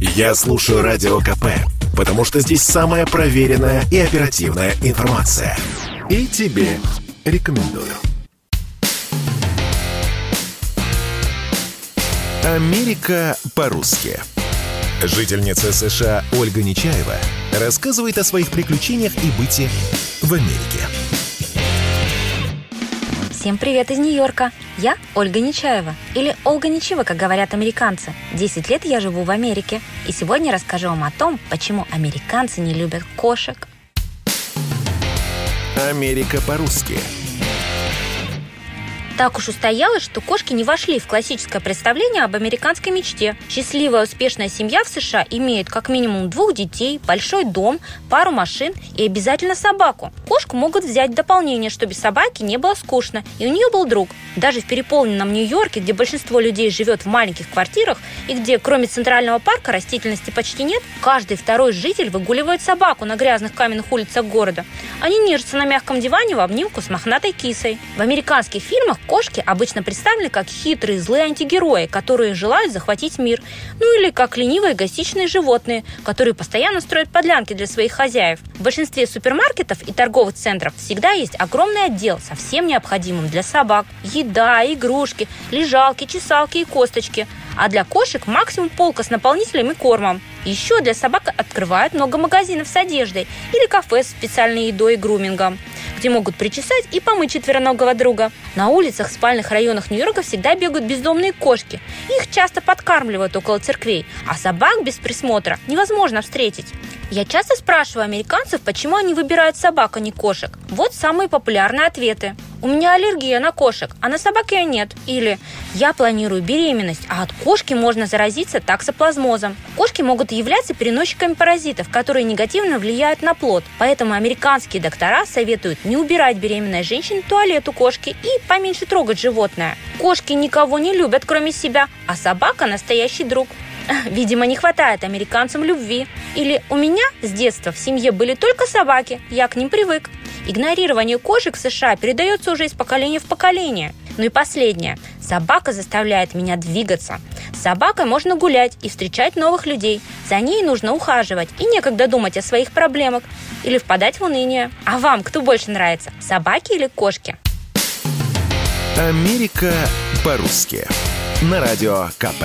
Я слушаю Радио КП, потому что здесь самая проверенная и оперативная информация. И тебе рекомендую. Америка по-русски. Жительница США Ольга Нечаева рассказывает о своих приключениях и быте в Америке. Всем привет из Нью-Йорка! Я Ольга Нечаева, или Ольга Нечива, как говорят американцы. Десять лет я живу в Америке, и сегодня расскажу вам о том, почему американцы не любят кошек. Америка по-русски. Так уж устоялось, что кошки не вошли в классическое представление об американской мечте. Счастливая успешная семья в США имеет как минимум двух детей, большой дом, пару машин и обязательно собаку. Кошку могут взять в дополнение, чтобы собаке не было скучно, и у нее был друг. Даже в переполненном Нью-Йорке, где большинство людей живет в маленьких квартирах и где кроме центрального парка растительности почти нет, каждый второй житель выгуливает собаку на грязных каменных улицах города. Они нежатся на мягком диване в обнимку с мохнатой кисой. В американских фильмах Кошки обычно представлены как хитрые злые антигерои, которые желают захватить мир. Ну или как ленивые гостичные животные, которые постоянно строят подлянки для своих хозяев. В большинстве супермаркетов и торговых центров всегда есть огромный отдел со всем необходимым для собак. Еда, игрушки, лежалки, чесалки и косточки. А для кошек максимум полка с наполнителем и кормом. Еще для собак открывают много магазинов с одеждой или кафе с специальной едой и грумингом где могут причесать и помыть четвероногого друга. На улицах, спальных районах Нью-Йорка всегда бегают бездомные кошки. Их часто подкармливают около церквей, а собак без присмотра невозможно встретить. Я часто спрашиваю американцев, почему они выбирают собак, а не кошек. Вот самые популярные ответы. У меня аллергия на кошек, а на собак ее нет. Или я планирую беременность, а от кошки можно заразиться таксоплазмозом. Кошки могут являться переносчиками паразитов, которые негативно влияют на плод. Поэтому американские доктора советуют не убирать беременной женщине туалет у кошки и поменьше трогать животное. Кошки никого не любят, кроме себя, а собака – настоящий друг. Видимо, не хватает американцам любви. Или у меня с детства в семье были только собаки, я к ним привык. Игнорирование кошек в США передается уже из поколения в поколение. Ну и последнее. Собака заставляет меня двигаться. С собакой можно гулять и встречать новых людей. За ней нужно ухаживать и некогда думать о своих проблемах или впадать в уныние. А вам кто больше нравится, собаки или кошки? Америка по-русски. На радио КП.